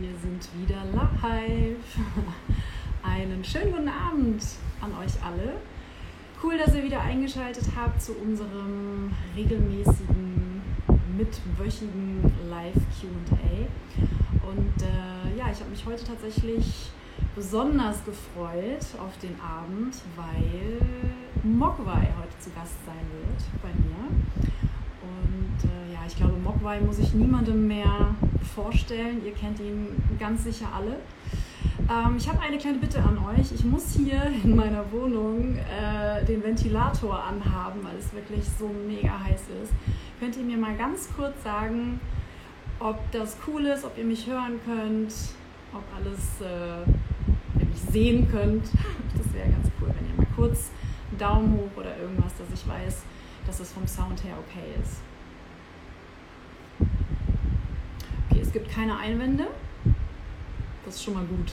Wir sind wieder live. Einen schönen guten Abend an euch alle. Cool, dass ihr wieder eingeschaltet habt zu unserem regelmäßigen, mitwöchigen Live-QA. Und äh, ja, ich habe mich heute tatsächlich besonders gefreut auf den Abend, weil Mogwai heute zu Gast sein wird bei mir. Und äh, ja, ich glaube, Mogwai muss ich niemandem mehr vorstellen. Ihr kennt ihn ganz sicher alle. Ähm, ich habe eine kleine Bitte an euch. Ich muss hier in meiner Wohnung äh, den Ventilator anhaben, weil es wirklich so mega heiß ist. Könnt ihr mir mal ganz kurz sagen, ob das cool ist, ob ihr mich hören könnt, ob alles, äh, ihr mich sehen könnt. Das wäre ganz cool, wenn ihr mal kurz einen Daumen hoch oder irgendwas, dass ich weiß, dass es vom Sound her okay ist. Okay, es gibt keine Einwände. Das ist schon mal gut.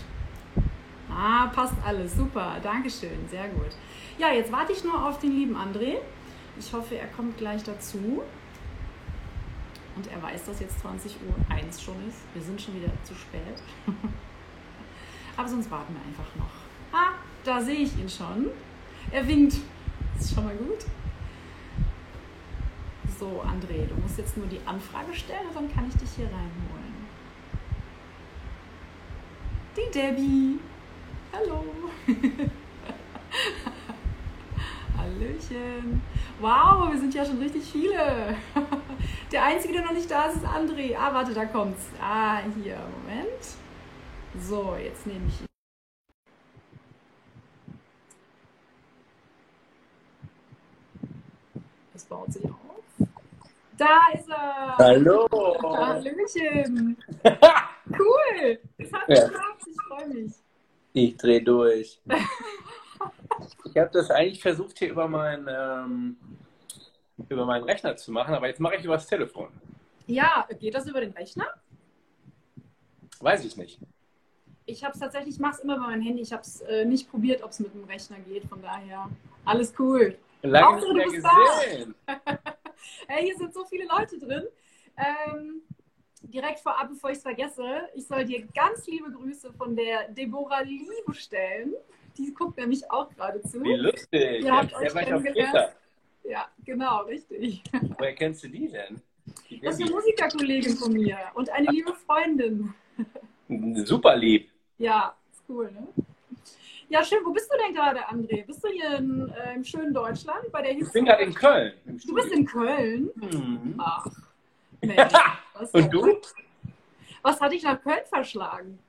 Ah, passt alles. Super. Dankeschön. Sehr gut. Ja, jetzt warte ich nur auf den lieben André. Ich hoffe, er kommt gleich dazu. Und er weiß, dass jetzt 20 Uhr 1 schon ist. Wir sind schon wieder zu spät. Aber sonst warten wir einfach noch. Ah, da sehe ich ihn schon. Er winkt. Das ist schon mal gut. So, André, du musst jetzt nur die Anfrage stellen dann kann ich dich hier reinholen. Die Debbie. Hallo. Hallöchen. Wow, wir sind ja schon richtig viele. Der Einzige, der noch nicht da ist, ist André. Ah, warte, da kommt's. Ah, hier, Moment. So, jetzt nehme ich ihn. Es baut sich auf. Da ist er! Hallo! Hallöchen! cool! Es hat Ja. geklappt, ich freue mich. Ich drehe durch. Ich habe das eigentlich versucht, hier über, mein, ähm, über meinen Rechner zu machen, aber jetzt mache ich über das Telefon. Ja, geht das über den Rechner? Weiß ich nicht. Ich habe es tatsächlich, ich mache es immer bei meinem Handy. Ich habe es äh, nicht probiert, ob es mit dem Rechner geht. Von daher, alles cool. Lange nicht mehr gesehen. Hey, hier sind so viele Leute drin. Ähm, direkt vorab, bevor ich es vergesse, ich soll dir ganz liebe Grüße von der Deborah Liebe stellen. Die guckt nämlich auch gerade zu. Wie lustig. Ihr habt Der euch kennengelernt. Ja, genau, richtig. Woher kennst du die denn? Die Das ist eine. Musikerkollegin von mir und eine liebe Freundin. Super lieb. Ja, ist cool, ne? Ja, schön. Wo bist du denn gerade, André? Bist du hier in, äh, im schönen Deutschland bei der Ich bin gerade in Köln. Du bist in Köln? Mhm. Ach, Mensch. Und du? Was hat dich nach Köln verschlagen?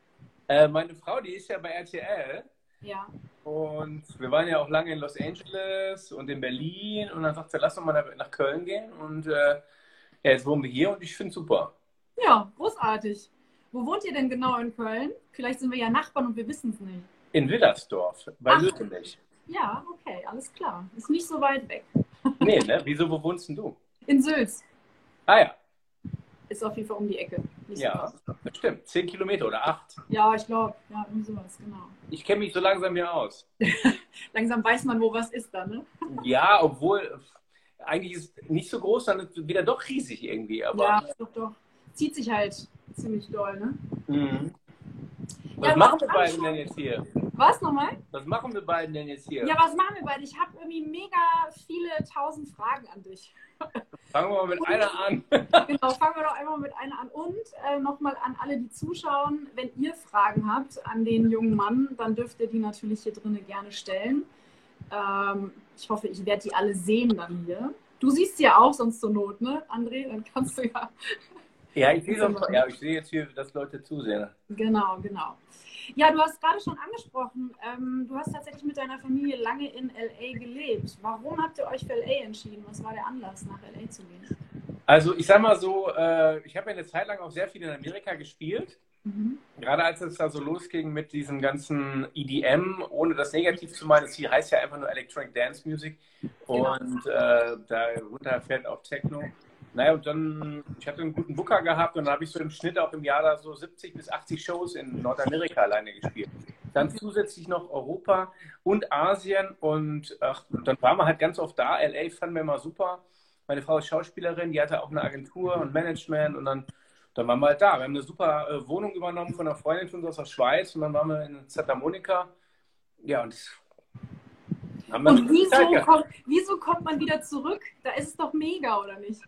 Äh, meine Frau, die ist ja bei RTL. Ja. Und wir waren ja auch lange in Los Angeles und in Berlin. Und dann sagt sie, lass uns mal nach- nach Köln gehen. Und äh, ja, jetzt wohnen wir hier und ich finde es super. Ja, großartig. Wo wohnt ihr denn genau in Köln? Vielleicht sind wir ja Nachbarn und wir wissen es nicht. In Willersdorf, bei Ach. Lüttenich. Ja, okay, alles klar. Ist nicht so weit weg. Nee, ne? Wieso, wo wohnst denn du? In Sülz. Ah ja, Ist auf jeden Fall um die Ecke. Nicht so ja, das stimmt. Zehn Kilometer oder acht. Ja, ich glaube. Ja, irgendwie sowas, genau. Ich kenne mich so langsam hier aus. Langsam weiß man, wo was ist dann, ne? Ja, obwohl eigentlich ist es nicht so groß, dann wieder doch riesig irgendwie. Aber Ja, doch, doch. Zieht sich halt ziemlich doll, ne? Mhm. Was Ja, machen wir beiden denn jetzt hier? Was nochmal? Was machen wir beiden denn jetzt hier? Ja, was machen wir beide? Ich habe irgendwie mega viele tausend Fragen an dich. Fangen wir mal mit einer an. Genau, fangen wir doch einmal mit einer an. Und äh, nochmal an alle, die zuschauen, wenn ihr Fragen habt an den jungen Mann, dann dürft ihr die natürlich hier drinnen gerne stellen. Ähm, ich hoffe, ich werde die alle sehen dann hier. Du siehst sie ja auch sonst zur Not, ne, André? Dann kannst du ja. Ja, ich sehe doch- ja, ich sehe jetzt hier, dass Leute zusehen. Genau, genau. Ja, du hast gerade schon angesprochen, ähm, du hast tatsächlich mit deiner Familie lange in LA gelebt. Warum habt ihr euch für LA entschieden? Was war der Anlass, nach LA zu gehen? Also ich sag mal so, äh, ich habe ja eine Zeit lang auch sehr viel in Amerika gespielt. Mhm. Gerade als es da so losging mit diesem ganzen EDM, ohne das negativ zu meinen, es hier heißt ja einfach nur Electronic Dance Music Genau. und äh, darunter fällt auch Techno. Naja, und dann, ich hatte einen guten Booker gehabt und dann habe ich so im Schnitt auch im Jahr da so 70 bis 80 Shows in Nordamerika alleine gespielt. Dann zusätzlich noch Europa und Asien und ach, und dann waren wir halt ganz oft da. LA fanden wir immer super. Meine Frau ist Schauspielerin, die hatte auch eine Agentur und Management und dann dann waren wir halt da. Wir haben eine super äh, Wohnung übernommen von einer Freundin von uns aus der Schweiz und dann waren wir in Santa Monica. Ja, und haben wir Und wieso kommt, wieso kommt man wieder zurück? Da ist es doch mega, oder nicht?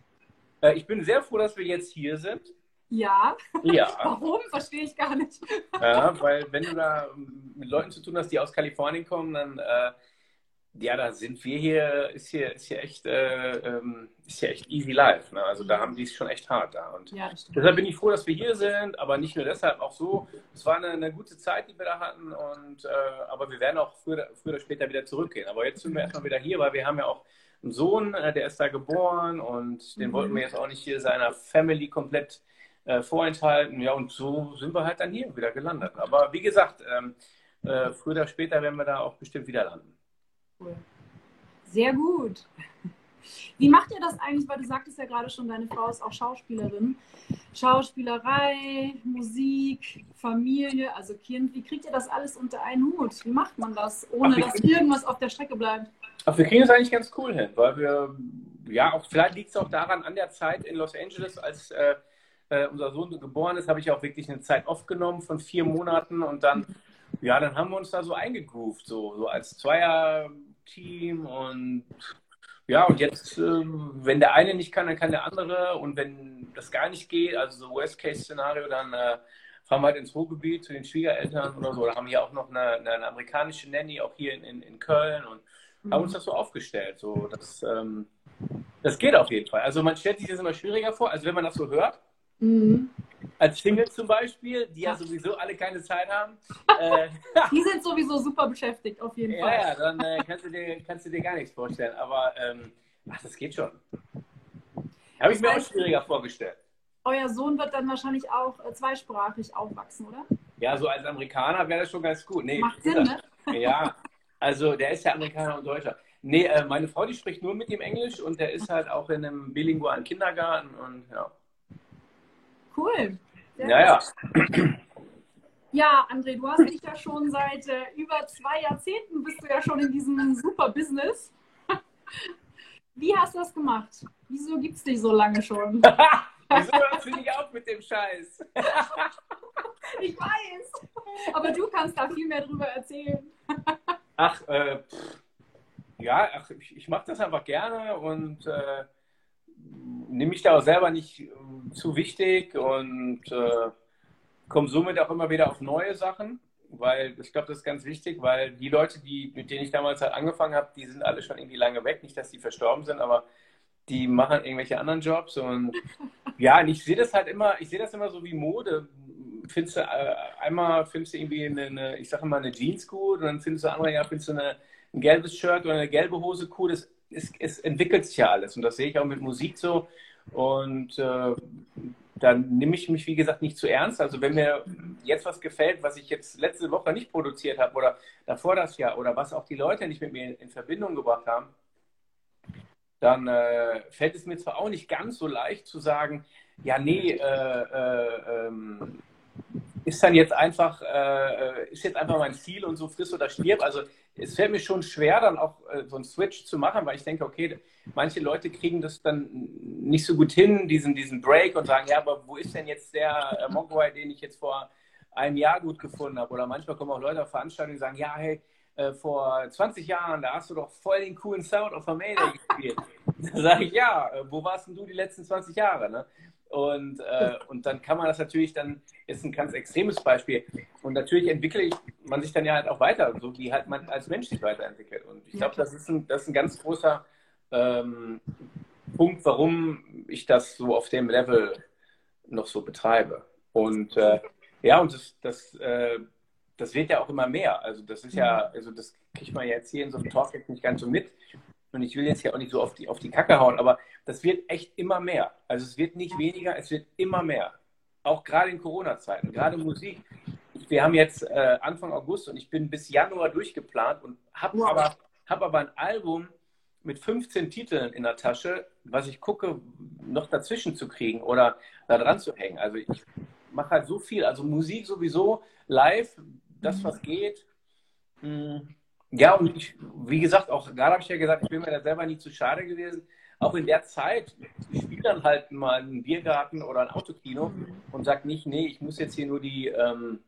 Äh, ich bin sehr froh, dass wir jetzt hier sind. Ja. Ja. Warum? Verstehe ich gar nicht. Ja, weil wenn du da mit Leuten zu tun hast, die aus Kalifornien kommen, dann äh, ja, da sind wir hier, ist hier, ist hier echt, äh, ähm, ist hier echt easy life. Ne? Also da haben die es schon echt hart da. Und ja, deshalb bin ich froh, dass wir hier sind, aber nicht nur deshalb, auch so. Es war eine, eine gute Zeit, die wir da hatten. Und, äh, aber wir werden auch früher, früher oder später wieder zurückgehen. Aber jetzt sind wir erstmal wieder hier, weil wir haben ja auch einen Sohn, äh, der ist da geboren und den mhm. wollten wir jetzt auch nicht hier seiner Family komplett äh, vorenthalten. Ja, und so sind wir halt dann hier wieder gelandet. Aber wie gesagt, ähm, äh, früher oder später werden wir da auch bestimmt wieder landen. Cool. Sehr gut. Wie macht ihr das eigentlich? Weil du sagtest ja gerade schon, deine Frau ist auch Schauspielerin. Schauspielerei, Musik, Familie, also Kind. Wie kriegt ihr das alles unter einen Hut? Wie macht man das, ohne Ach, dass irgendwas auf der Strecke bleibt? Ach, wir kriegen es eigentlich ganz cool hin, weil wir, ja, auch vielleicht liegt es auch daran, an der Zeit in Los Angeles, als äh, äh, unser Sohn geboren ist, habe ich auch wirklich eine Zeit aufgenommen von vier Monaten und dann, ja, dann haben wir uns da so eingegroovt, so, so als Zweier Team und ja, und jetzt, ähm, wenn der eine nicht kann, dann kann der andere. Und wenn das gar nicht geht, also so Worst-Case-Szenario, dann äh, fahren wir halt ins Ruhrgebiet zu den Schwiegereltern oder so. Da haben wir auch noch eine, eine amerikanische Nanny, auch hier in, in, in Köln und mhm. haben uns das so aufgestellt. So, das, ähm, das geht auf jeden Fall. Also man stellt sich das immer schwieriger vor. Also wenn man das so hört, mhm als Single zum Beispiel, die ja sowieso alle keine Zeit haben. Äh, die sind sowieso super beschäftigt, auf jeden Fall. Ja, dann äh, kannst, du dir, kannst du dir gar nichts vorstellen. Aber ähm, ach, das geht schon. Habe ich mir auch schwieriger vorgestellt. Euer Sohn wird dann wahrscheinlich auch äh, zweisprachig aufwachsen, oder? Ja, so als Amerikaner wäre das schon ganz gut. Nee, Macht Sinn, ne? Ja, also der ist ja Amerikaner und Deutscher. Nee, äh, meine Frau, die spricht nur mit ihm Englisch und der ist halt auch in einem bilingualen Kindergarten und ja. Cool. Sehr ja, ja. Ja, André, du hast dich ja schon seit äh, über zwei Jahrzehnten bist du ja schon in diesem super Business. Wie hast du das gemacht? Wieso gibt es dich so lange schon? Wieso hörst du nicht auf mit dem Scheiß? ich weiß. Aber du kannst da viel mehr drüber erzählen. Ach, äh, ja, ach, ich, ich mache das einfach gerne und äh, nehme mich da auch selber nicht äh, zu wichtig und äh, komme somit auch immer wieder auf neue Sachen, weil ich glaube, das ist ganz wichtig, weil die Leute, die, mit denen ich damals halt angefangen habe, die sind alle schon irgendwie lange weg. Nicht, dass die verstorben sind, aber die machen irgendwelche anderen Jobs und ja, und ich sehe das halt immer, ich sehe das immer so wie Mode. Findest du, äh, einmal findest du irgendwie eine, eine ich sage mal, eine Jeans gut und dann findest du andere, ja, findest du eine, ein gelbes Shirt oder eine gelbe Hose cool. Das es, es, entwickelt sich ja alles und das sehe ich auch mit Musik so. Und äh, dann nehme ich mich, wie gesagt, nicht zu ernst. Also wenn mir jetzt was gefällt, was ich jetzt letzte Woche nicht produziert habe oder davor das Jahr oder was auch die Leute nicht mit mir in, in Verbindung gebracht haben, dann äh, fällt es mir zwar auch nicht ganz so leicht zu sagen, ja, nee, äh, äh ähm, ist dann jetzt einfach, äh, ist jetzt einfach mein Ziel und so friss oder stirb. Also es fällt mir schon schwer, dann auch äh, so einen Switch zu machen, weil ich denke, okay, manche Leute kriegen das dann nicht so gut hin, diesen, diesen Break und sagen, ja, aber wo ist denn jetzt der äh, Mogwai, den ich jetzt vor einem Jahr gut gefunden habe? Oder manchmal kommen auch Leute auf Veranstaltungen und sagen, ja, hey, äh, vor 20 Jahren, da hast du doch voll den coolen Sound auf der Mayday gespielt. Da sage ich, ja, äh, wo warst denn du die letzten 20 Jahre? Ne? Und, äh, und dann kann man das natürlich dann, ist ein ganz extremes Beispiel. Und natürlich entwickelt man sich dann ja halt auch weiter, so wie halt man als Mensch sich weiterentwickelt. Und ich glaube, das, ist ein, das ist ein ganz großer ähm, Punkt, warum ich das so auf dem Level noch so betreibe. Und äh, ja, und das, das, äh, das wird ja auch immer mehr. Also das ist ja, mhm. also das kriegt man jetzt hier in so einem Talk jetzt nicht ganz so mit. Und ich will jetzt hier auch nicht so auf die, auf die Kacke hauen, aber das wird echt immer mehr. Also es wird nicht weniger, es wird immer mehr. Auch gerade in Corona-Zeiten, gerade Musik. Wir haben jetzt äh, Anfang August und ich bin bis Januar durchgeplant und habe wow. aber, hab aber ein Album mit 15 Titeln in der Tasche, was ich gucke, noch dazwischen zu kriegen oder da dran zu hängen. Also ich mache halt so viel. Also Musik sowieso, live, das, was geht. Hm. Ja, und ich, wie gesagt, auch gerade habe ich ja gesagt, ich bin mir da selber nie zu schade gewesen, auch in der Zeit, ich spiele dann halt mal einen Biergarten oder ein Autokino und sage nicht, nee, ich muss jetzt hier nur die ähm,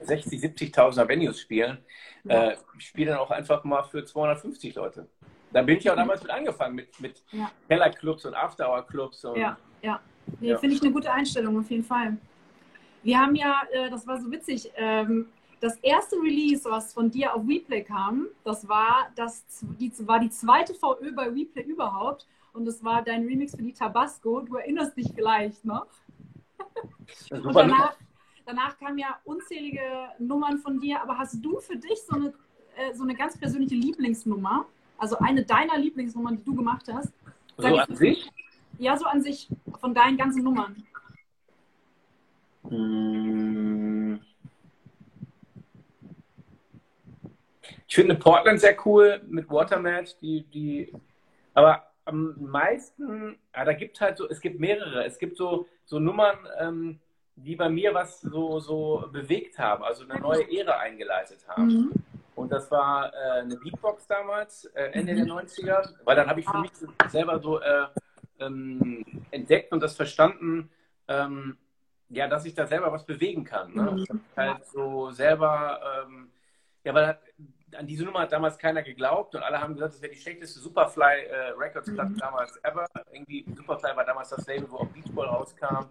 60, 70.000er Venues spielen. Ja. Äh, ich spiele dann auch einfach mal für 250 Leute. Da bin ich auch damals mit angefangen, mit, mit ja. Kellerclubs und Afterhour-Clubs. Ja, ja. Nee, ja. Finde ich eine gute Einstellung, auf jeden Fall. Wir haben ja, äh, das war so witzig, ähm, das erste Release, was von dir auf Replay kam, das war, das, die, war die zweite VÖ bei Replay überhaupt. Und das war dein Remix für die Tabasco. Du erinnerst dich vielleicht noch. Und danach, danach kamen ja unzählige Nummern von dir. Aber hast du für dich so eine, äh, so eine ganz persönliche Lieblingsnummer? Also eine deiner Lieblingsnummern, die du gemacht hast? Sag so an sich? Ja, so an sich, von deinen ganzen Nummern. Hm. Ich finde Portland sehr cool mit Watermat, die, die, aber am meisten, ja, da gibt halt so, es gibt mehrere, es gibt so, so Nummern, ähm, die bei mir was so, so bewegt haben, also eine neue Ära eingeleitet haben. Mhm. Und das war äh, eine Beatbox damals, äh, Ende mhm. der 90er, weil dann habe ich für mich selber so äh, ähm, entdeckt und das verstanden, ähm, ja, dass ich da selber was bewegen kann. Ne? Mhm. Halt so selber, ähm, ja, weil an diese Nummer hat damals keiner geglaubt und alle haben gesagt, das wäre die schlechteste Superfly äh, Records Platte mhm. damals ever. Irgendwie Superfly war damals das Label, wo auch Beachball rauskam.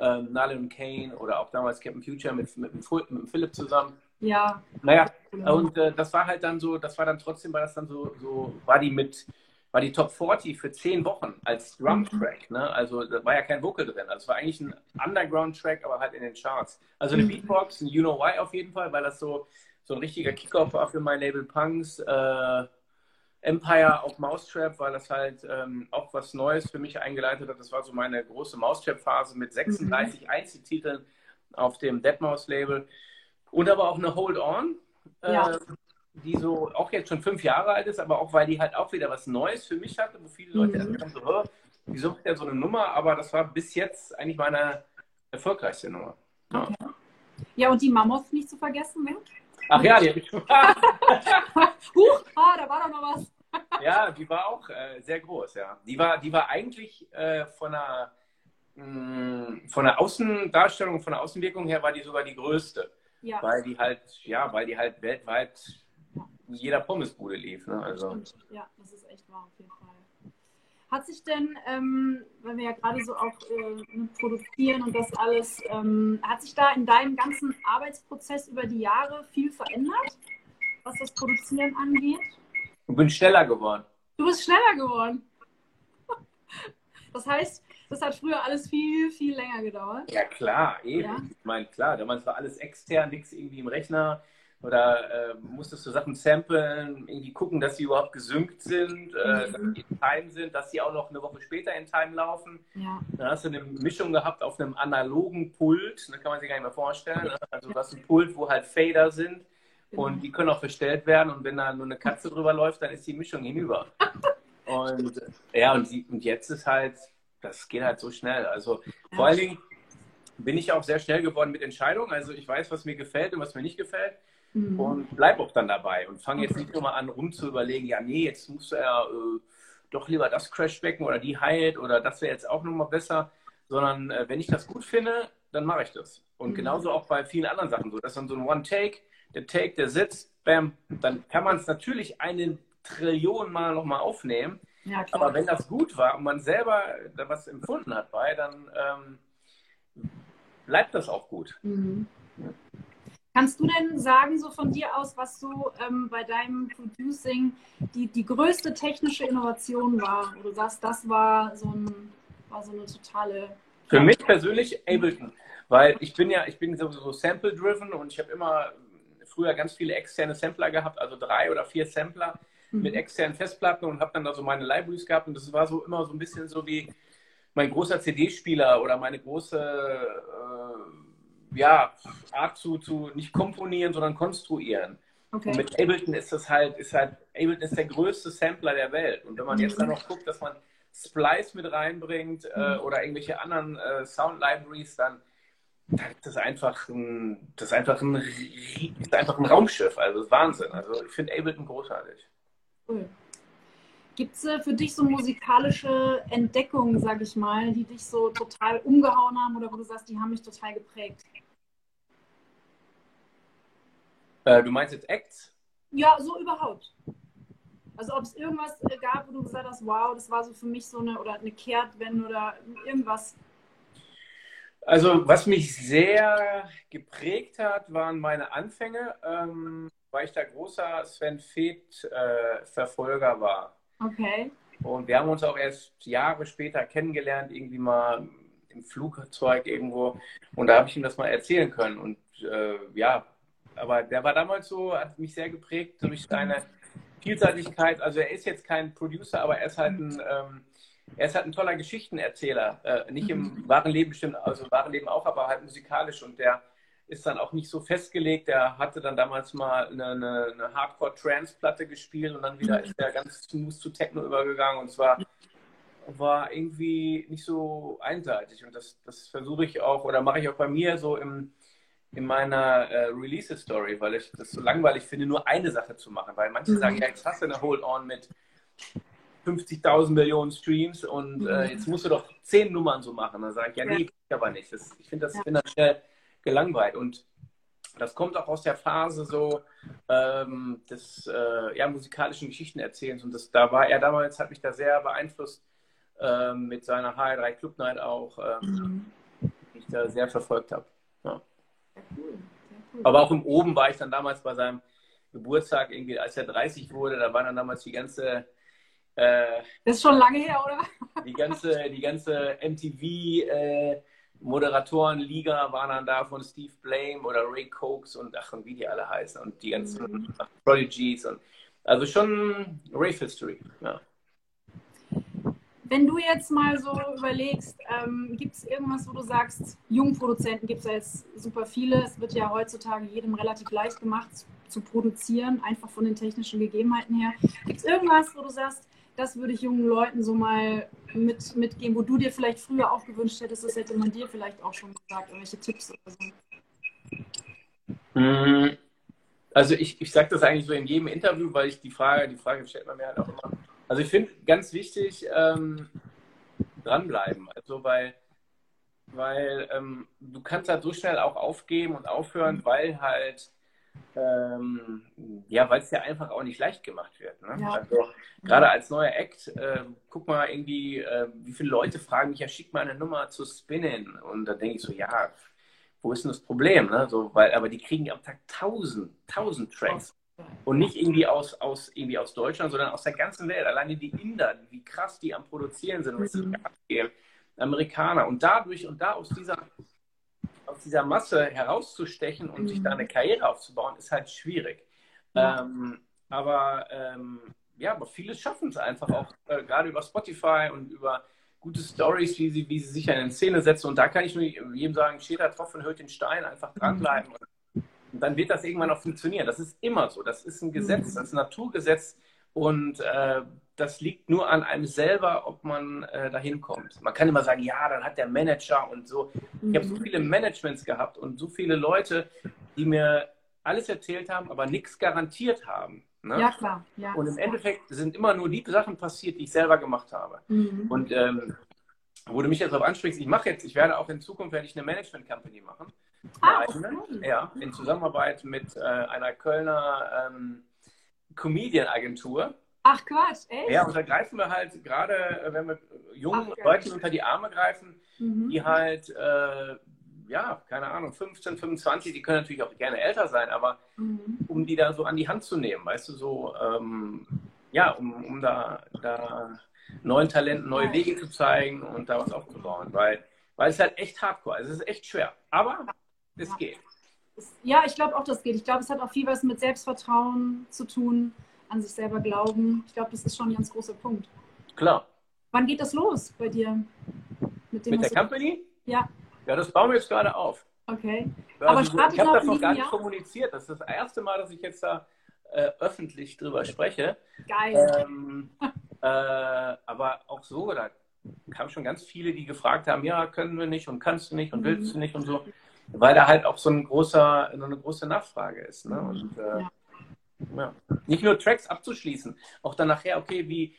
Ähm, Nalin Kane oder auch damals Captain Future mit, mit, mit, mit Philipp zusammen. Ja. Naja, und äh, das war halt dann so, das war dann trotzdem, war das dann so, so war die mit, war die Top 40 für zehn Wochen als Drum-Track. Ne? Also da war ja kein Vocal drin. Also es war eigentlich ein Underground-Track, aber halt in den Charts. Also eine mhm. Beatbox, ein You Know Why auf jeden Fall, weil das so, so ein richtiger Kickoff war für mein Label Punks. Äh, Empire auf Mousetrap, weil das halt ähm, auch was Neues für mich eingeleitet hat. Das war so meine große Mousetrap-Phase mit 36 mhm. Einzeltiteln auf dem Deadmau5-Label. Und aber auch eine Hold On. Äh, ja die so auch jetzt schon fünf Jahre alt ist, aber auch weil die halt auch wieder was Neues für mich hatte, wo viele Leute mhm. erst so, wieso hat der so eine Nummer? Aber das war bis jetzt eigentlich meine erfolgreichste Nummer. Ja, okay. ja und die Mammoth nicht zu vergessen, ne? Ach ja, die habe ich schon. Huch, ah, da war doch noch was. ja, die war auch äh, sehr groß, ja. Die war, die war eigentlich äh, von der mh, mm, von der Außendarstellung, von der Außenwirkung her war die sogar die größte. Ja. Weil die halt, ja, weil die halt weltweit in jeder Pommesbude lief. Ne? Also. Ja, das ist echt wahr, auf jeden Fall. Hat sich denn, ähm, weil wir ja gerade so auch äh, produzieren und das alles, ähm, hat sich da in deinem ganzen Arbeitsprozess über die Jahre viel verändert, was das Produzieren angeht? Ich bin schneller geworden. Du bist schneller geworden. Das heißt, das hat früher alles viel, viel länger gedauert. Ja, klar, eben. Ja? Ich meine, klar, damals war alles extern, nichts irgendwie im Rechner. Oder äh, musstest du Sachen samplen, irgendwie gucken, dass sie überhaupt gesynkt sind, äh, mhm. dass sie in Time sind, dass sie auch noch eine Woche später in Time laufen. Ja. Dann hast du eine Mischung gehabt auf einem analogen Pult, das kann man sich gar nicht mehr vorstellen. Ne? Also du hast ein Pult, wo halt Fader sind und die können auch verstellt werden und wenn da nur eine Katze drüber läuft, dann ist die Mischung hinüber. und ja, und, die, und jetzt ist halt, das geht halt so schnell. Also vor allen Dingen bin ich auch sehr schnell geworden mit Entscheidungen. Also ich weiß, was mir gefällt und was mir nicht gefällt mhm. und bleib auch dann dabei und fange jetzt nicht nur mal an, rum zu überlegen, ja, nee, jetzt muss er äh, doch lieber das Crashbecken oder die Hyatt oder das wäre jetzt auch nochmal besser, sondern äh, wenn ich das gut finde, dann mache ich das. Und mhm. genauso auch bei vielen anderen Sachen so. Das ist dann so ein One-Take, der Take, der sitzt, bam, dann kann man es natürlich eine Trillion Mal nochmal aufnehmen. Ja, aber wenn das gut war und man selber da was empfunden hat bei, dann ähm, bleibt das auch gut. Mhm. Kannst du denn sagen, so von dir aus, was so ähm, bei deinem Producing die, die größte technische Innovation war? Wo du sagst, das war so, ein, war so eine totale. Für mich persönlich Ableton, weil ich bin ja, ich bin sowieso Sample-driven und ich habe immer früher ganz viele externe Sampler gehabt, also drei oder vier Sampler mhm. mit externen Festplatten und habe dann da so meine Libraries gehabt und das war so immer so ein bisschen so wie mein großer CD-Spieler oder meine große äh, ja, Art zu, zu nicht komponieren, sondern konstruieren. Okay. Und mit Ableton ist das halt, ist halt, Ableton ist der größte Sampler der Welt. Und wenn man jetzt dann noch guckt, dass man Splice mit reinbringt äh, mhm. oder irgendwelche anderen äh, Sound Libraries, dann, dann ist das einfach ein, das ist einfach ein, ist einfach ein Raumschiff. Also das ist Wahnsinn. Also ich finde Ableton großartig. Cool. Gibt es äh, für dich so musikalische Entdeckungen, sag ich mal, die dich so total umgehauen haben oder wo du sagst, die haben mich total geprägt? Äh, du meinst jetzt Acts? Ja, so überhaupt. Also ob es irgendwas äh, gab, wo du gesagt hast, wow, das war so für mich so eine oder eine Kehrtwende oder irgendwas. Also was mich sehr geprägt hat, waren meine Anfänge, ähm, weil ich da großer Sven Feth äh, Verfolger war. Okay. Und wir haben uns auch erst Jahre später kennengelernt, irgendwie mal im Flugzeug irgendwo. Und da habe ich ihm das mal erzählen können. Und äh, ja, aber der war damals so, hat mich sehr geprägt durch seine Vielseitigkeit. Also er ist jetzt kein Producer, aber er ist halt ein, ähm, er ist halt ein toller Geschichtenerzähler. Äh, nicht im mhm. wahren Leben bestimmt, also im wahren Leben auch, aber halt musikalisch. Und der ist dann auch nicht so festgelegt. Der hatte dann damals mal eine, eine, eine Hardcore-Trance-Platte gespielt und dann wieder mhm. ist er ganz smooth zu Techno übergegangen. Und zwar war irgendwie nicht so einseitig. Und das, das versuche ich auch oder mache ich auch bei mir so im in meiner äh, Release-Story, weil ich das so langweilig finde, nur eine Sache zu machen. Weil manche mhm. sagen, ja, jetzt hast du eine Hold-On mit 50.000 Millionen Streams und äh, mhm. jetzt musst du doch zehn Nummern so machen. Dann sage ich, ja, nee, ja. aber nicht. Das, ich finde das, ja. dann schnell gelangweilt. Und das kommt auch aus der Phase so ähm, des äh, ja, musikalischen Geschichtenerzählens. Und das, da war er damals, hat mich da sehr beeinflusst ähm, mit seiner HR3 Club Night auch, ähm, mhm. die ich da sehr verfolgt habe. Ja. Cool. Cool. Aber auch im Oben war ich dann damals bei seinem Geburtstag, irgendwie, als er 30 wurde, da war dann damals die ganze. Äh, das ist schon lange her, oder? Die ganze, die ganze MTV. Äh, Moderatorenliga waren dann da von Steve Blame oder Ray Cokes und ach, und wie die alle heißen und die ganzen mhm. Prodigies und also schon Rave History, ja. Wenn du jetzt mal so überlegst, ähm, gibt es irgendwas, wo du sagst, Jungproduzenten gibt es ja jetzt super viele. Es wird ja heutzutage jedem relativ leicht gemacht zu produzieren, einfach von den technischen Gegebenheiten her. Gibt es irgendwas, wo du sagst, das würde ich jungen Leuten so mal mit, mitgeben, wo du dir vielleicht früher auch gewünscht hättest, das hätte man dir vielleicht auch schon gesagt, irgendwelche Tipps oder so? Mm, also ich, ich sage das eigentlich so in jedem Interview, weil ich die Frage, die Frage stellt man mir halt auch immer also ich finde ganz wichtig, ähm, dranbleiben. Also weil, weil ähm, du kannst halt so schnell auch aufgeben und aufhören, weil halt ähm, ja, weil es ja einfach auch nicht leicht gemacht wird. Ne? Ja. Also gerade als neuer Act, äh, guck mal irgendwie, äh, wie viele Leute fragen mich, ja, schick mal eine Nummer zu Spinnen. Und da denke ich so, ja, wo ist denn das Problem? Ne? So, weil, aber die kriegen am Tag tausend, tausend Tracks. Und nicht irgendwie aus, aus, irgendwie aus Deutschland, sondern aus der ganzen Welt. Alleine die Inder, wie krass die am Produzieren sind, was mhm. Amerikaner. Und dadurch und da aus dieser, aus dieser Masse herauszustechen und mhm. sich da mhm. eine Karriere aufzubauen, ist halt schwierig. Ja. Ähm, aber ähm, ja, aber viele schaffen es einfach auch, äh, gerade über Spotify und über gute Stories, wie sie, wie sie sich in Szene setzen. Und da kann ich nur jedem sagen, steht da drauf und hört den Stein, einfach dranbleiben. Mhm. Und dann wird das irgendwann auch funktionieren. Das ist immer so. Das ist ein Gesetz, mhm. das ist ein Naturgesetz. Und äh, das liegt nur an einem selber, ob man äh, dahin kommt. Man kann immer sagen, ja, dann hat der Manager und so. Ich habe so mhm. viele Managements gehabt und so viele Leute, die mir alles erzählt haben, aber nichts garantiert haben. Ne? Ja, klar. Ja. Und im Endeffekt sind immer nur die Sachen passiert, die ich selber gemacht habe. Mhm. Und ähm, wo du mich jetzt darauf ansprichst, ich mache jetzt, ich werde auch in Zukunft werde ich eine Management Company machen. Ah, okay. Ja, in Zusammenarbeit mit äh, einer Kölner ähm, Comedian-Agentur. Ach Quatsch, echt? Ja, und da greifen wir halt gerade, äh, wenn wir jungen Ach, Leuten unter die Arme greifen, mhm. die halt, äh, ja, keine Ahnung, 15, 25, die können natürlich auch gerne älter sein, aber mhm. um die da so an die Hand zu nehmen, weißt du, so, ähm, ja, um, um da, da neuen Talenten neue Wege zu zeigen und da was aufzubauen, weil, weil es halt echt hardcore ist. Es ist echt schwer, aber es ja. geht. Ja, ich glaube auch, das geht. Ich glaube, es hat auch viel was mit Selbstvertrauen zu tun, an sich selber glauben. Ich glaube, das ist schon ein ganz großer Punkt. Klar. Wann geht das los bei dir? Mit, dem, mit der Company? Ja. Ja, das bauen wir jetzt gerade auf. Okay. Also, Aber startet ich habe das noch gar nicht Jahr? kommuniziert. Das ist das erste Mal, dass ich jetzt da äh, öffentlich drüber spreche. Geil. Ähm, äh, aber auch so, da kamen schon ganz viele, die gefragt haben, ja, können wir nicht und kannst du nicht und willst mhm. du nicht und so, weil da halt auch so ein großer, so eine große Nachfrage ist. Ne? Und, äh, ja. Ja. Nicht nur Tracks abzuschließen, auch dann nachher, okay, wie,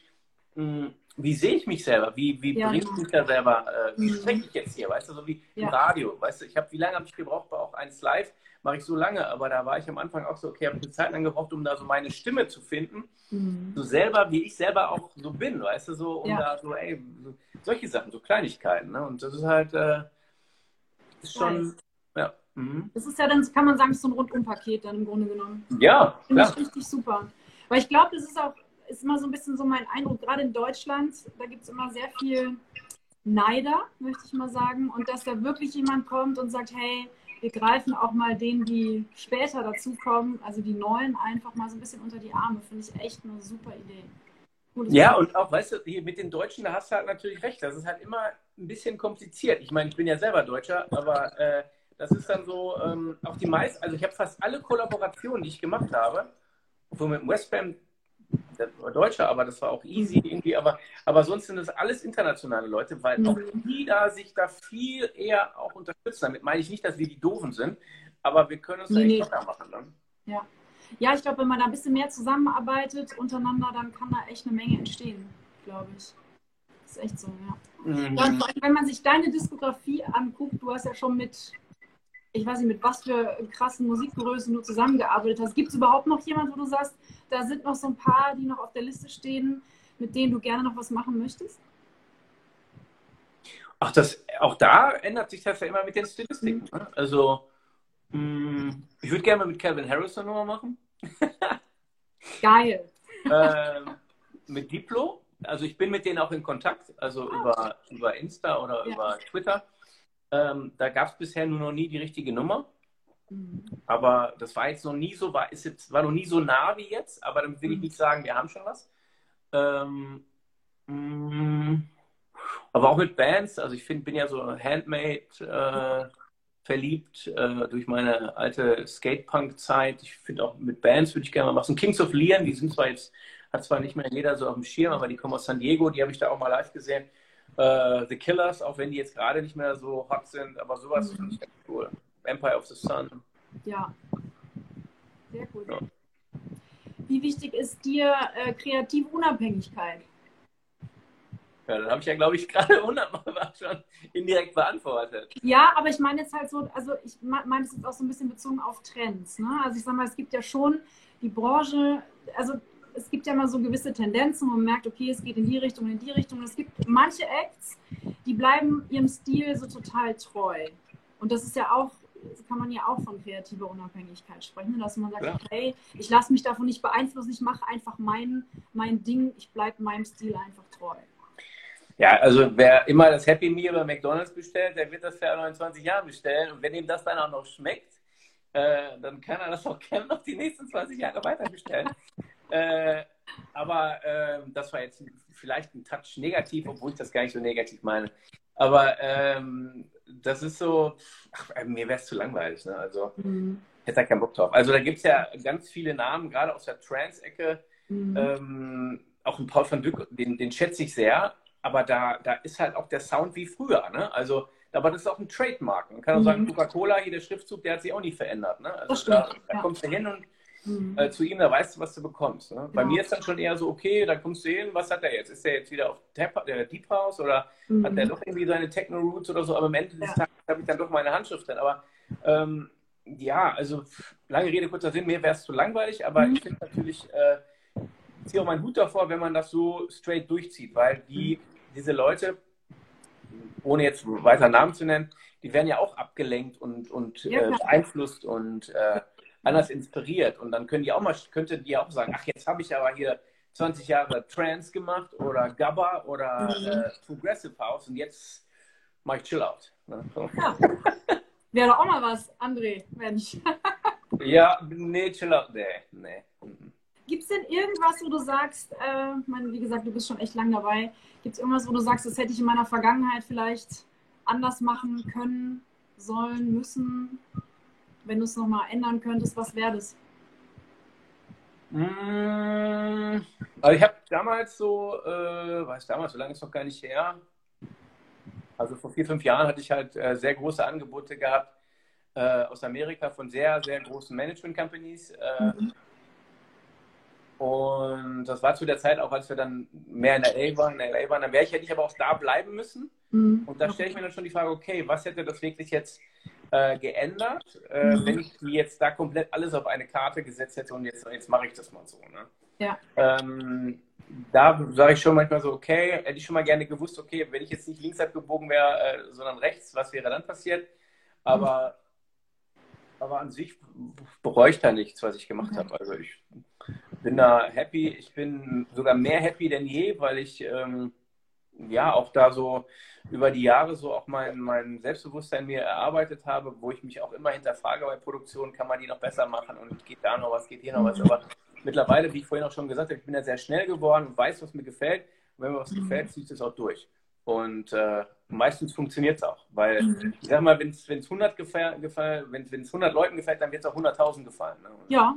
mh, wie sehe ich mich selber? Wie, wie Ja, bringe ich mich da selber? Äh, wie Mhm. spreche ich jetzt hier? Weißt du, so wie im Ja. Radio. Weißt du, ich habe, wie lange habe ich gebraucht bei auch eins live? Mache ich so lange, aber da war ich am Anfang auch so, okay, habe eine Zeit lang gebraucht, um da so meine Stimme zu finden. Mhm. So selber, wie ich selber auch so bin, weißt du, so, um Ja. da so, ey, so, solche Sachen, so Kleinigkeiten. Ne? Und das ist halt, äh, ist schon. Ja. Mhm. Das ist ja dann, kann man sagen, so ein Rundumpaket dann im Grunde genommen. Ja, Finde klar. ich richtig super. Weil ich glaube, das ist auch, ist immer so ein bisschen so mein Eindruck, gerade in Deutschland, da gibt es immer sehr viel Neider, möchte ich mal sagen. Und dass da wirklich jemand kommt und sagt, hey, wir greifen auch mal denen, die später dazukommen, also die Neuen, einfach mal so ein bisschen unter die Arme. Finde ich echt eine super Idee. Cooles Ja, und auch, weißt du, hier mit den Deutschen, da hast du halt natürlich recht. Das ist halt immer ein bisschen kompliziert. Ich meine, ich bin ja selber Deutscher, aber äh, das ist dann so, ähm, auch die meisten, also ich habe fast alle Kollaborationen, die ich gemacht habe, obwohl mit dem Westbam, das war Deutscher, aber das war auch easy irgendwie, aber, aber sonst sind das alles internationale Leute, weil Mhm. auch die da sich da viel eher auch unterstützen. Damit meine ich nicht, dass wir die Doofen sind, aber wir können uns da Nee, echt nee. locker machen. Ne? Ja, ich glaube, wenn man da ein bisschen mehr zusammenarbeitet untereinander, dann kann da echt eine Menge entstehen, glaube ich. Das ist echt so, ja. Mhm. Ja, und wenn man sich deine Diskografie anguckt, du hast ja schon mit, ich weiß nicht, mit was für krassen Musikgrößen du zusammengearbeitet hast. Gibt es überhaupt noch jemand, wo du sagst, da sind noch so ein paar, die noch auf der Liste stehen, mit denen du gerne noch was machen möchtest? Ach, das, auch da ändert sich das ja immer mit den Stilistiken. Ne? Also, mh, ich würde gerne mal mit Calvin Harris eine Nummer machen. Geil. ähm, mit Diplo. Also, ich bin mit denen auch in Kontakt, also über, über Insta oder Ja. über Twitter. Ähm, da gab es bisher nur noch nie die richtige Nummer. Mhm. Aber das war jetzt noch nie so, war, ist jetzt, war noch nie so nah wie jetzt, aber dann will ich Mhm. nicht sagen, wir haben schon was. Ähm, mh, aber auch mit Bands, also ich find, bin ja so Handmade äh, verliebt äh, durch meine alte Skatepunk-Zeit. Ich finde auch mit Bands würde ich gerne mal machen. Kings of Leon, die sind zwar jetzt, hat zwar nicht mehr jeder so auf dem Schirm, aber die kommen aus San Diego, die habe ich da auch mal live gesehen. Äh, The Killers, auch wenn die jetzt gerade nicht mehr so hot sind, aber sowas Mhm. finde ich ganz cool. Empire of the Sun. Ja. Sehr cool. Ja. Wie wichtig ist dir äh, kreative Unabhängigkeit? Ja, dann habe ich ja, glaube ich, gerade hundertmal schon indirekt beantwortet. Ja, aber ich meine jetzt halt so, also ich me- meine es jetzt auch so ein bisschen bezogen auf Trends. Ne? Also ich sag mal, es gibt ja schon die Branche, also es gibt ja mal so gewisse Tendenzen, wo man merkt, okay, es geht in die Richtung, in die Richtung. Und es gibt manche Acts, die bleiben ihrem Stil so total treu. Und das ist ja auch, kann man ja auch von kreativer Unabhängigkeit sprechen, dass man sagt, Ja. hey, ich lasse mich davon nicht beeinflussen, ich mache einfach mein, mein Ding, ich bleibe meinem Stil einfach treu. Ja, also wer immer das Happy Meal bei McDonalds bestellt, der wird das ja noch in 20 Jahren bestellen. Und wenn ihm das dann auch noch schmeckt, äh, dann kann er das auch gerne noch die nächsten 20 Jahre weiter bestellen. Äh, aber äh, das war jetzt vielleicht ein Touch negativ, obwohl ich das gar nicht so negativ meine. Aber ähm, das ist so, ach, äh, mir wäre es zu langweilig. Ne? Also Mhm. ich hätte da keinen Bock drauf. Also da gibt es ja ganz viele Namen, gerade aus der Trance-Ecke. Mhm. Ähm, auch ein Paul van Dyck, den, den schätze ich sehr, aber da, da ist halt auch der Sound wie früher. Ne? Also, aber das ist auch ein Trademark. Man kann auch Mhm. sagen, Coca-Cola, hier der Schriftzug, der hat sich auch nicht verändert. Ne? Also Das stimmt, da, da ja. kommst du hin und Mhm. äh, zu ihm, da weißt du, was du bekommst. Ne? Bei Genau. mir ist dann schon eher so, okay, da kommst du hin, was hat er jetzt? Ist er jetzt wieder auf Tap, der Deep House oder Mhm. hat er doch irgendwie seine Techno-Roots oder so? Aber am Ende des Ja. Tages habe ich dann doch meine Handschrift drin. Aber ähm, ja, also lange Rede, kurzer Sinn, mir wäre es zu langweilig, aber Mhm. ich finde natürlich, äh, ich ziehe auch meinen Hut davor, wenn man das so straight durchzieht, weil die, diese Leute, ohne jetzt weiter Namen zu nennen, die werden ja auch abgelenkt und, und Ja, äh, beeinflusst und äh, anders inspiriert. Und dann können die auch mal, könnte die auch sagen, ach, jetzt habe ich aber hier 20 Jahre Trance gemacht oder Gabba oder Mhm. äh, Progressive House und jetzt mache ich Chill Out. Ne? So. Ja. Wäre doch auch mal was, André, Mensch. Ja, nee, Chill Out, nee, nee. Mhm. Gibt es denn irgendwas, wo du sagst, äh, meine, wie gesagt, du bist schon echt lang dabei, gibt es irgendwas, wo du sagst, das hätte ich in meiner Vergangenheit vielleicht anders machen können, sollen, müssen? Wenn du es nochmal ändern könntest, was wäre das? Mm, Also ich habe damals so, äh, weiß damals, so lange ist noch gar nicht her. Also vor vier, fünf Jahren hatte ich halt äh, sehr große Angebote gehabt äh, aus Amerika von sehr, sehr großen Management-Companies. Äh, Mhm. Und das war zu der Zeit auch, als wir dann mehr in LA waren, in LA waren, dann wäre ich, hätte ich aber auch da bleiben müssen. Mhm. Und da stelle ich mir dann schon die Frage, okay, was hätte das wirklich jetzt äh, geändert, äh, mhm. wenn ich jetzt da komplett alles auf eine Karte gesetzt hätte und jetzt, jetzt mache ich das mal so. Ne? Ja. Ähm, da sage ich schon manchmal so, okay, hätte ich schon mal gerne gewusst, okay, wenn ich jetzt nicht links abgebogen wäre, äh, sondern rechts, was wäre dann passiert? Aber, mhm. aber an sich bereue ich da nichts, was ich gemacht okay. habe. Also ich bin da happy. Ich bin sogar mehr happy denn je, weil ich ähm, ja auch da so über die Jahre so auch mein, mein Selbstbewusstsein mir erarbeitet habe, wo ich mich auch immer hinterfrage bei Produktionen, kann man die noch besser machen und geht da noch was, geht hier noch was. Aber mittlerweile, wie ich vorhin auch schon gesagt habe, ich bin ja sehr schnell geworden und weiß, was mir gefällt. Und wenn mir was mhm. gefällt, zieht es auch durch. Und äh, meistens funktioniert es auch, weil mhm. ich sag mal, wenn es 100 gefällt, wenn es 100 Leuten gefällt, dann wird es auch 100.000 gefallen. Ne? Ja.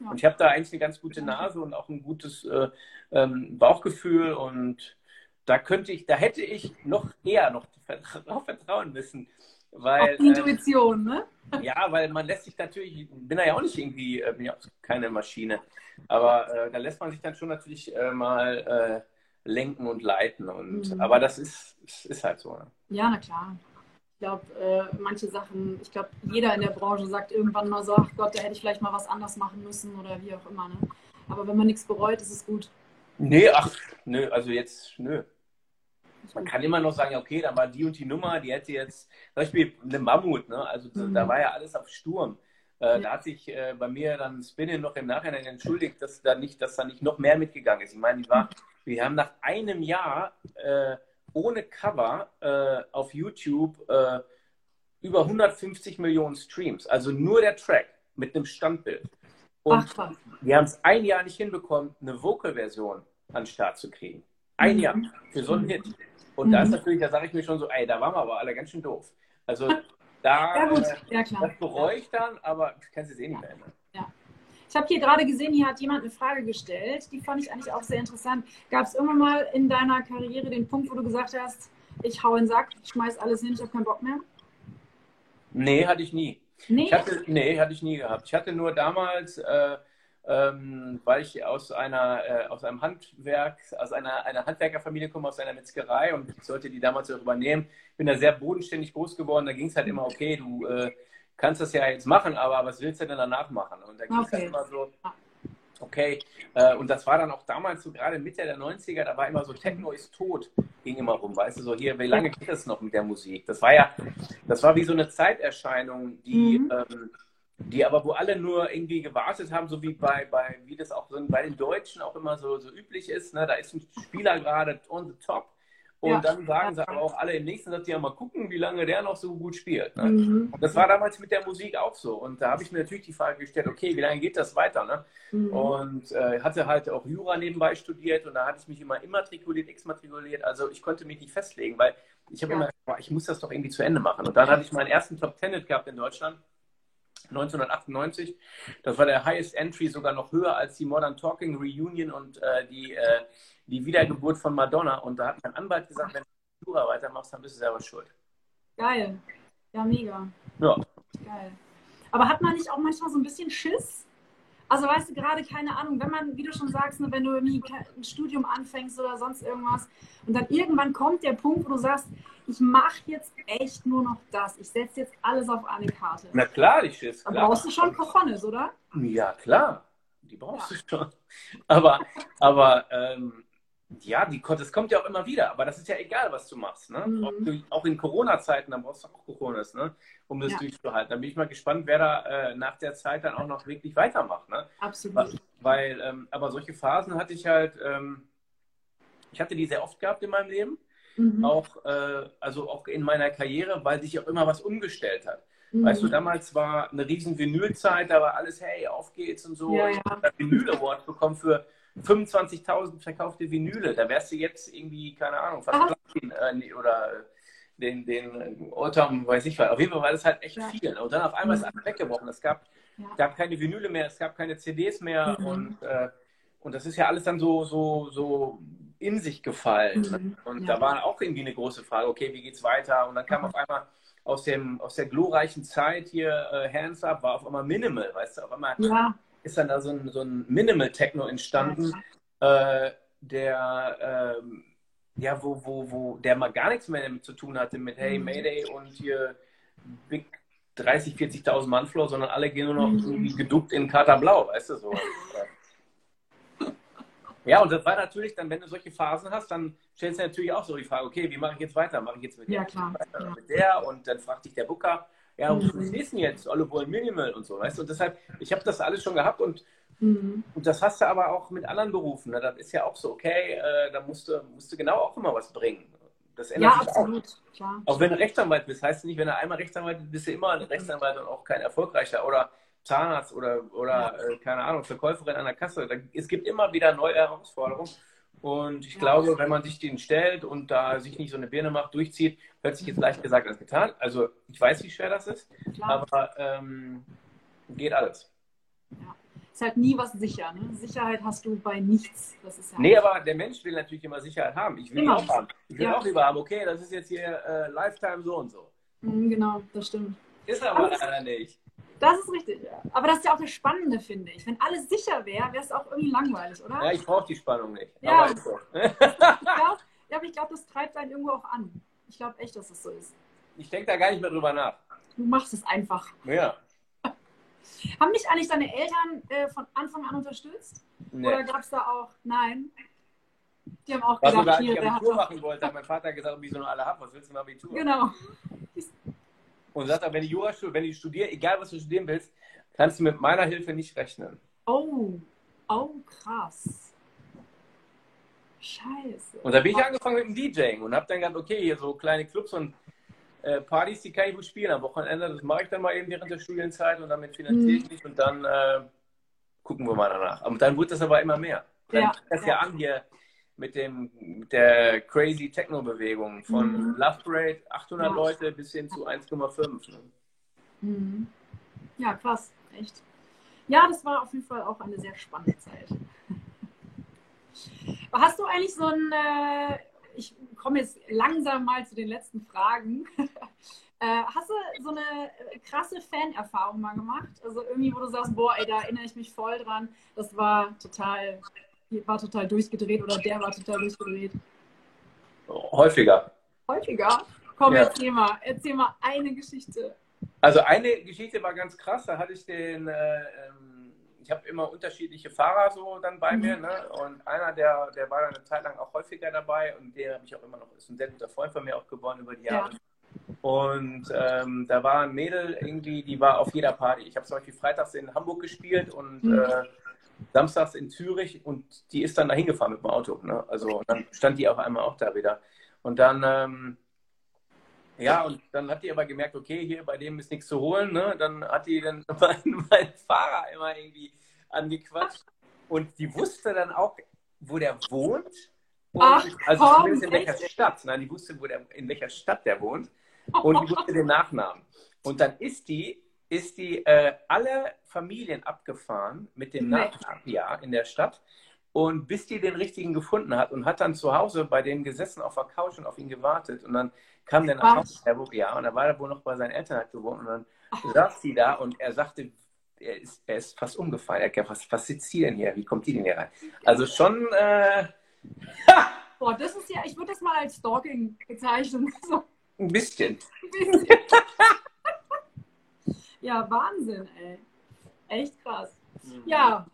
ja. Und ich habe da eigentlich eine ganz gute Nase und auch ein gutes äh, ähm, Bauchgefühl und da könnte ich, da hätte ich noch eher noch darauf vertrauen müssen. Weil, Auf die Intuition, äh, ne? Ja, weil man lässt sich natürlich, bin ja auch nicht irgendwie, äh, bin ja auch keine Maschine, aber äh, da lässt man sich dann schon natürlich äh, mal äh, lenken und leiten. Und, mhm. Aber das ist, ist halt so. Ne? Ja, na klar. Ich glaube, äh, manche Sachen, ich glaube, jeder in der Branche sagt irgendwann mal so, ach Gott, da hätte ich vielleicht mal was anders machen müssen oder wie auch immer. Ne? Aber wenn man nichts bereut, ist es gut. Nee, ach, nö, also jetzt, nö. Man kann immer noch sagen, okay, da war die und die Nummer, die hätte jetzt, zum Beispiel eine Mammut, ne? also mhm. da war ja alles auf Sturm. Äh, ja. Da hat sich äh, bei mir dann Spinning noch im Nachhinein entschuldigt, dass da nicht, dass da nicht noch mehr mitgegangen ist. Ich meine, die war, wir haben nach einem Jahr äh, ohne Cover äh, auf YouTube äh, über 150 Millionen Streams. Also nur der Track mit einem Standbild. Und Ach, wir haben es ein Jahr nicht hinbekommen, eine Vocal-Version an den Start zu kriegen. Ein mhm. Jahr für so einen Hit. Und mhm. da ist mhm. natürlich, da sage ich mir schon so, ey, da waren wir aber alle ganz schön doof. Also da ja, gut. Ja, klar. das bereue ich dann, aber du kannst es eh nicht mehr ändern. Ja. Ich habe hier gerade gesehen, hier hat jemand eine Frage gestellt, die fand ich eigentlich auch sehr interessant. Gab es irgendwann mal in deiner Karriere den Punkt, wo du gesagt hast, ich hau in den Sack, ich schmeiß alles hin, ich habe keinen Bock mehr? Nee, hatte ich nie. Nee? Ich hatte, nee, hatte ich nie gehabt. Ich hatte nur damals, äh, ähm, weil ich aus einer äh, aus einem Handwerk, aus einer, einer Handwerkerfamilie komme, aus einer Metzgerei und ich sollte die damals auch übernehmen. Ich bin da sehr bodenständig groß geworden. Da ging es halt immer, okay, du äh, kannst das ja jetzt machen, aber was willst du denn danach machen? Und da ging es halt okay. halt immer so, okay, äh, und das war dann auch damals so gerade Mitte der 90er, da war immer so Techno ist tot, ging immer rum, weißt du, so hier, wie lange geht das noch mit der Musik? Das war ja, das war wie so eine Zeiterscheinung, die mhm. ähm, die aber wo alle nur irgendwie gewartet haben, so wie bei, bei wie das auch so bei den Deutschen auch immer so, so üblich ist. Ne? Da ist ein Spieler gerade on the top und ja. dann sagen sie aber auch alle im nächsten Satz, ja mal gucken, wie lange der noch so gut spielt. Ne? Mhm. Und das war damals mit der Musik auch so. Und da habe ich mir natürlich die Frage gestellt, okay, wie lange geht das weiter? Ne? Mhm. Und äh, hatte halt auch Jura nebenbei studiert und da hatte ich mich immer immatrikuliert, exmatrikuliert. Also ich konnte mich nicht festlegen, weil ich habe ja. immer, ich muss das doch irgendwie zu Ende machen. Und dann hatte ich meinen ersten Top Ten gehabt in Deutschland 1998. Das war der Highest Entry, sogar noch höher als die Modern Talking Reunion und äh, die, äh, die Wiedergeburt von Madonna. Und da hat mein Anwalt gesagt, wenn du Jura weitermachst, dann bist du selber schuld. Geil. Ja, mega. Ja. Geil. Aber hat man nicht auch manchmal so ein bisschen Schiss? Also weißt du, gerade keine Ahnung, wenn man, wie du schon sagst, ne, wenn du irgendwie ein Studium anfängst oder sonst irgendwas und dann irgendwann kommt der Punkt, wo du sagst, ich mache jetzt echt nur noch das. Ich setze jetzt alles auf eine Karte. Na klar, ich Schiss. Da brauchst du schon Cojones, oder? Ja, klar. Die brauchst ja. du schon. Aber, aber ähm, ja, die, das kommt ja auch immer wieder. Aber das ist ja egal, was du machst. Ne? Mhm. Auch, auch, in Corona-Zeiten, dann brauchst du auch Cojones, ne? um das ja. durchzuhalten. Da bin ich mal gespannt, wer da äh, nach der Zeit dann auch noch wirklich weitermacht. Ne? Absolut. Weil, ähm, aber solche Phasen hatte ich halt, ähm, ich hatte die sehr oft gehabt in meinem Leben. Mhm. Auch, äh, also auch in meiner Karriere, weil sich auch immer was umgestellt hat. Mhm. Weißt du, damals war eine riesen Vinylzeit, da war alles, hey, auf geht's und so. Ja, ich habe einen Vinyl-Award bekommen für 25.000 verkaufte Vinyle. Da wärst du jetzt irgendwie, keine Ahnung, fast Platin, äh, oder den, den Oldtime, weiß ich was. Auf jeden Fall war das halt echt ja. viel. Und dann auf einmal ist mhm. alles weggebrochen. Es gab, gab keine Vinyle mehr, es gab keine CDs mehr mhm. und, äh, und das ist ja alles dann so, so, so in sich gefallen. Mhm. Und ja. da war auch irgendwie eine große Frage, okay, wie geht's weiter? Und dann kam mhm. auf einmal aus, dem, aus der glorreichen Zeit hier, äh, Hands Up, war auf einmal Minimal, weißt du, auf einmal ja. ist dann da so ein, so ein Minimal Techno entstanden, äh, der ähm, ja, wo, wo, wo der mal gar nichts mehr damit zu tun hatte mit Hey Mhm. Mayday und hier Big 30, 40.000 Mann Floor, sondern alle gehen nur noch Mhm. irgendwie geduckt in Kater Blau, weißt du so. Ja, und das war natürlich dann, wenn du solche Phasen hast, dann stellst du natürlich auch so die Frage, okay, wie mache ich jetzt weiter? Mache ich jetzt mit der, Ja, klar. weiter Ja. mit der? Und dann fragt dich der Booker, ja, Mhm. was ist denn jetzt? Alle wollen Minimal und so, weißt du? Und deshalb, ich habe das alles schon gehabt und, Mhm. und das hast du aber auch mit anderen Berufen. Ne? Das ist ja auch so, okay, äh, da musst du, musst du genau auch immer was bringen. Das ändert Ja, sich auch. absolut. Klar. Auch wenn du Rechtsanwalt bist, heißt nicht, wenn du einmal Rechtsanwalt bist, bist du immer ein Rechtsanwalt und auch kein erfolgreicher oder Zahnarzt oder, oder äh, keine Ahnung, Verkäuferin an der Kasse. Da, es gibt immer wieder neue Herausforderungen. Und ich Ja. glaube, wenn man sich denen stellt und da sich nicht so eine Birne macht, durchzieht, hört sich jetzt leicht gesagt als getan. Also ich weiß, wie schwer das ist, Klar. aber ähm, geht alles. Ist halt nie was sicher. Ne? Sicherheit hast du bei nichts. Das ist ja Nee, aber der Mensch will natürlich immer Sicherheit haben. Ich will Immer. auch haben. Ich will Ja. auch lieber haben, okay, das ist jetzt hier äh, Lifetime so und so. Mhm, genau, das stimmt. Ist aber Aber- leider nicht. Das ist richtig, ja. Aber das ist ja auch das Spannende, finde ich. Wenn alles sicher wäre, wäre es auch irgendwie langweilig, oder? Ja, ich brauche die Spannung nicht. Ja. Aber so. Ich glaub, ja, aber ich glaube, das treibt einen irgendwo auch an. Ich glaube echt, dass es so ist. Ich denke da gar nicht mehr drüber nach. Du machst es einfach. Ja. Haben dich eigentlich deine Eltern äh, von Anfang an unterstützt? Oder Nee. gab es da auch, nein? Die haben auch Was als hier, ich Abitur machen wollte, hat mein Vater gesagt, wie so nur alle haben, was willst du mit Abitur? Genau. Und sagt, wenn du Jura wenn du studierst, egal was du studieren willst, kannst du mit meiner Hilfe nicht rechnen. Oh, oh, krass. Scheiße. Und da bin ich angefangen mit dem DJing und habe dann gedacht, okay, hier so kleine Clubs und äh, Partys, die kann ich gut spielen am Wochenende. Das mache ich dann mal eben während der Studienzeit und damit finanziere ich Mhm. mich und dann äh, gucken wir mal danach. Und dann wurde das aber immer mehr. Dann Ja, das ja. ja. an hier mit dem mit der crazy Techno-Bewegung von Mhm. Love Parade, 800 Ja. Leute bis hin zu 1,5. Ne? Mhm. Ja, krass, echt. Ja, das war auf jeden Fall auch eine sehr spannende Zeit. Hast du eigentlich so ein, äh, ich komme jetzt langsam mal zu den letzten Fragen. äh, hast du so eine krasse Fanerfahrung mal gemacht? Also irgendwie, wo du sagst, boah, ey, da erinnere ich mich voll dran. Das war total, war total durchgedreht oder der war total durchgedreht. Häufiger. Häufiger? Komm, Ja. erzähl mal, erzähl mal eine Geschichte. Also eine Geschichte war ganz krass, da hatte ich den, äh, ähm, ich habe immer unterschiedliche Fahrer so dann bei Mhm. mir, ne? Und einer, der, der war dann eine Zeit lang auch häufiger dabei und der habe ich auch immer noch, ist ein sehr guter Freund von mir auch geworden über die Jahre. Und ähm, da war ein Mädel irgendwie, die war auf jeder Party. Ich habe zum Beispiel freitags in Hamburg gespielt und Mhm. äh, samstags in Zürich und die ist dann da hingefahren mit dem Auto. Ne? Also dann stand die auf einmal auch da wieder. Und dann, ähm, ja, und dann hat die aber gemerkt, okay, hier bei dem ist nichts zu holen. Ne? Dann hat die dann meinen, meinen Fahrer immer irgendwie angequatscht. Und die wusste dann auch, wo der wohnt. Und, Ach, also komm, zumindest in welcher echt? Stadt. Nein, die wusste, wo der, in welcher Stadt der wohnt. Und die wusste den Nachnamen. Und dann ist die, ist die äh, alle Familien abgefahren mit dem Nee. Nachnamen, ja, in der Stadt. Und bis die den richtigen gefunden hat und hat dann zu Hause bei dem gesessen auf der Couch und auf ihn gewartet. Und dann kam der nach? Hause, der, ja, und da war er wohl noch bei seinen Eltern hat gewohnt. Und dann saß sie da und er sagte, er ist, er ist fast umgefallen. Er hat gesagt, was, was sitzt die denn hier? Wie kommt die denn hier rein? Also schon, äh, Boah, das ist ja, ich würde das mal als Stalking bezeichnen. So ein bisschen. ein bisschen. ja, Wahnsinn, ey. Echt krass. Ja,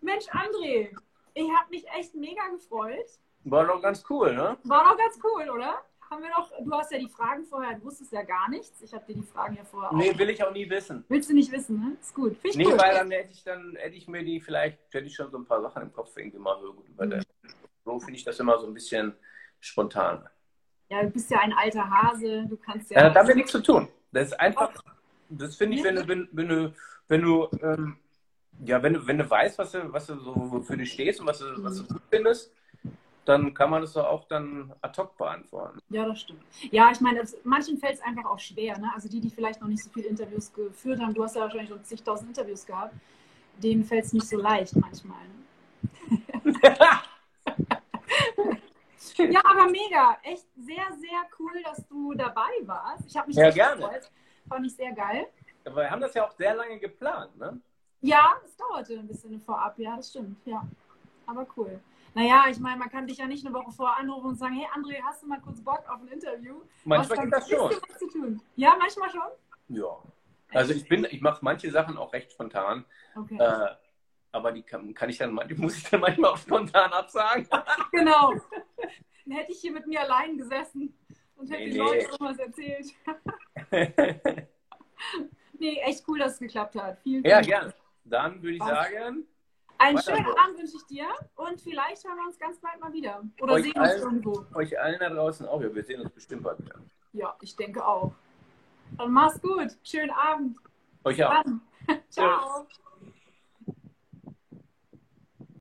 Mensch, André, ich habe mich echt mega gefreut. War doch ganz cool, ne? War doch ganz cool, oder? Haben wir doch, du hast ja die Fragen vorher, du wusstest ja gar nichts. Ich habe dir die Fragen ja vorher Nee, auch. will ich auch nie wissen. Willst du nicht wissen, ne? Ist gut. Finde ich Nee, gut. weil dann hätte ich dann hätte ich mir die vielleicht, hätte ich schon so ein paar Sachen im Kopf irgendwie mal so gut überlegt. So finde ich das immer so ein bisschen spontan. Ja, du bist ja ein alter Hase, du kannst Ja, ja. das hat damit nichts zu tun. Das ist einfach, das finde ich, wenn du, wenn, wenn du, wenn du, ähm, ja, wenn du, wenn du weißt, was du, was du so wofür du stehst und was du, was du gut findest, dann kann man das doch auch dann ad hoc beantworten. Ja, das stimmt. Ja, ich meine, manchen fällt es einfach auch schwer. Ne? Also die, die vielleicht noch nicht so viele Interviews geführt haben, du hast ja wahrscheinlich schon zigtausend Interviews gehabt, denen fällt es nicht so leicht manchmal. Ne? Ja, aber mega. Echt sehr, sehr cool, dass du dabei warst. Ich habe mich Ja, gerne. gefreut. Fand ich sehr geil. Aber wir haben das ja auch sehr lange geplant, ne? Ja, es dauerte ein bisschen vorab, ja, das stimmt, ja. Aber cool. Naja, ich meine, man kann dich ja nicht eine Woche vorher anrufen und sagen, hey André, hast du mal kurz Bock auf ein Interview? Manchmal geht das schon. Was zu tun. Ja, manchmal schon? Ja. Also ich bin, ich mache manche Sachen auch recht spontan. Okay. Äh, aber die kann, kann ich dann, muss ich dann manchmal auch spontan absagen. genau. Dann hätte ich hier mit mir allein gesessen und hätte Nee, den nee. Leuten irgendwas erzählt. nee, echt cool, dass es geklappt hat. Vielen, ja, Dank. gern. Dann würde ich Was? sagen, Einen schönen. Abend wünsche ich dir und vielleicht hören wir uns ganz bald mal wieder. Oder Euch sehen uns allen. irgendwo. euch allen da draußen auch. Ja, wir sehen uns bestimmt bald wieder. Ja, ich denke auch. Dann mach's gut. Schönen Abend. Euch auch. Ciao.